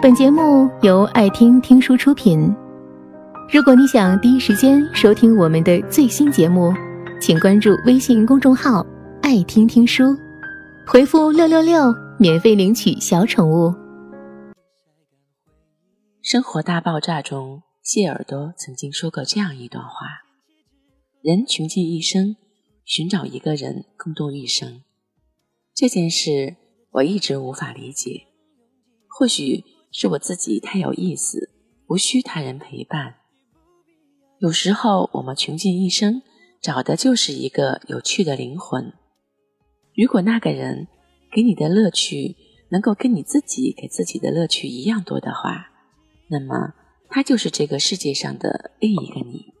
本节目由爱听听书出品。如果你想第一时间收听我们的最新节目，请关注微信公众号“爱听听书”，回复“六六六”免费领取小宠物。《生活大爆炸》中，谢耳朵曾经说过这样一段话：人穷尽一生，寻找一个人共度一生，这件事我一直无法理解。或许是我自己太有意思，无需他人陪伴。有时候我们穷尽一生，找的就是一个有趣的灵魂。如果那个人给你的乐趣能够跟你自己给自己的乐趣一样多的话，那么他就是这个世界上的另一个你。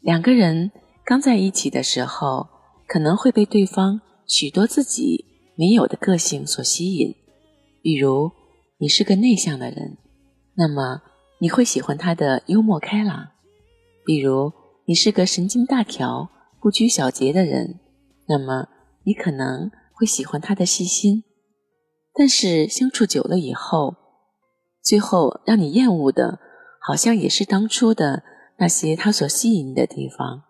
两个人刚在一起的时候，可能会被对方许多自己。没有的个性所吸引，比如你是个内向的人，那么你会喜欢他的幽默开朗；比如你是个神经大条、不拘小节的人，那么你可能会喜欢他的细心。但是相处久了以后，最后让你厌恶的，好像也是当初的那些他所吸引你的地方。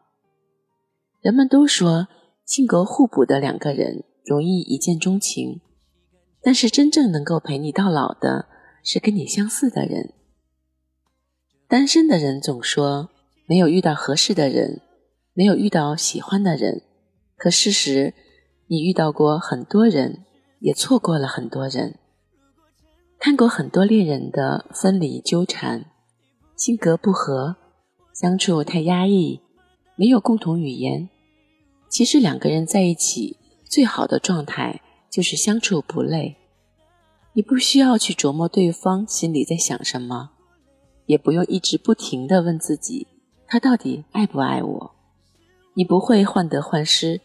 人们都说，性格互补的两个人。容易一见钟情，但是真正能够陪你到老的是跟你相似的人。单身的人总说没有遇到合适的人，没有遇到喜欢的人。可事实，你遇到过很多人，也错过了很多人。看过很多恋人的分离纠缠，性格不合，相处太压抑，没有共同语言。其实两个人在一起。最好的状态就是相处不累，你不需要去琢磨对方心里在想什么，也不用一直不停的问自己他到底爱不爱我。你不会患得患失，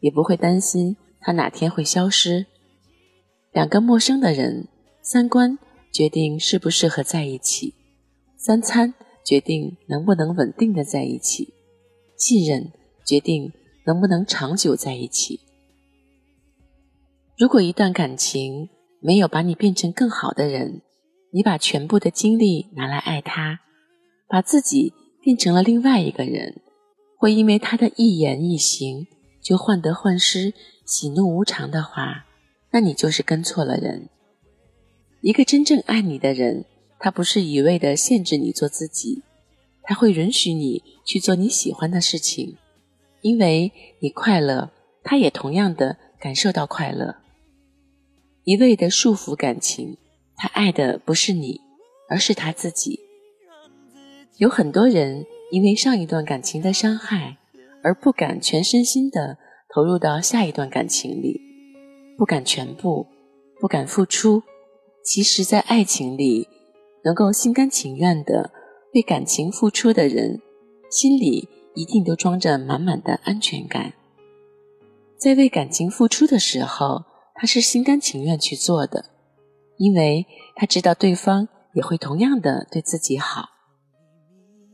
也不会担心他哪天会消失。两个陌生的人，三观决定适不适合在一起，三餐决定能不能稳定的在一起，信任决定能不能长久在一起。如果一段感情没有把你变成更好的人，你把全部的精力拿来爱他，把自己变成了另外一个人，会因为他的一言一行就患得患失、喜怒无常的话，那你就是跟错了人。一个真正爱你的人，他不是一味的限制你做自己，他会允许你去做你喜欢的事情，因为你快乐，他也同样的感受到快乐。一味的束缚感情，他爱的不是你，而是他自己。有很多人因为上一段感情的伤害，而不敢全身心的投入到下一段感情里，不敢全部，不敢付出。其实，在爱情里，能够心甘情愿的为感情付出的人，心里一定都装着满满的安全感。在为感情付出的时候。他是心甘情愿去做的，因为他知道对方也会同样的对自己好。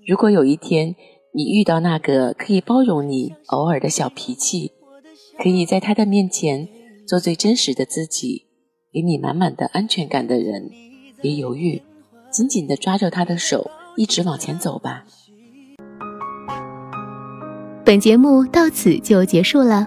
如果有一天你遇到那个可以包容你偶尔的小脾气，可以在他的面前做最真实的自己，给你满满的安全感的人，别犹豫，紧紧的抓着他的手，一直往前走吧。本节目到此就结束了。